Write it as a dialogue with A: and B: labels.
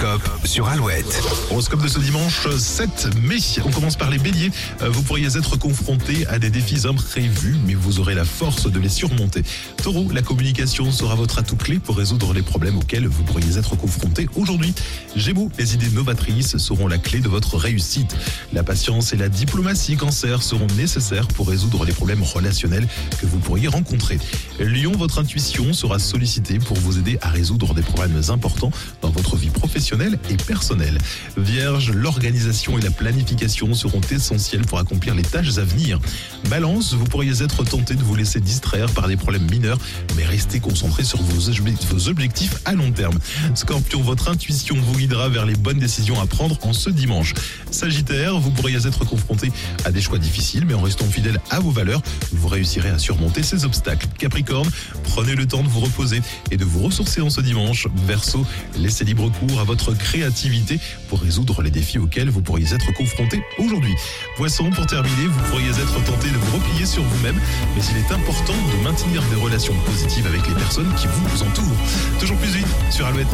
A: l'horoscope sur Alouette.
B: Horoscope de ce dimanche 7 mai. On commence par les béliers. Euh, Vous pourriez être confronté à des défis imprévus, mais vous aurez la force de les surmonter. Taureau, la communication sera votre atout clé pour résoudre les problèmes auxquels vous pourriez être confronté aujourd'hui. Gémeaux, les idées novatrices seront la clé de votre réussite. La patience et la diplomatie cancer seront nécessaires pour résoudre les problèmes relationnels que vous pourriez rencontrer. Lion, votre intuition sera sollicitée pour vous aider à résoudre des problèmes importants dans votre vie professionnelle et personnelle. Vierge, l'organisation et la planification seront essentielles pour accomplir les tâches à venir. Balance, vous pourriez être tenté de vous laisser distraire par des problèmes mineurs, mais restez concentré sur vos vos objectifs à long terme. Scorpion, votre intuition vous guidera vers les bonnes décisions à prendre en ce dimanche. Sagittaire, vous pourriez être confronté à des choix difficiles, mais en restant fidèle à vos valeurs, vous réussirez à surmonter ces obstacles. Capricorne, prenez le temps de vous reposer et de vous ressourcer en ce dimanche. Verseau, laissez libre cours à votre créativité pour résoudre les défis auxquels vous pourriez être confronté aujourd'hui. Poisson, pour terminer, vous pourriez être tenté de vous replier sur vous-même, mais il est important de maintenir des relations positives avec les personnes qui vous entourent. Toujours plus vite sur Alouette.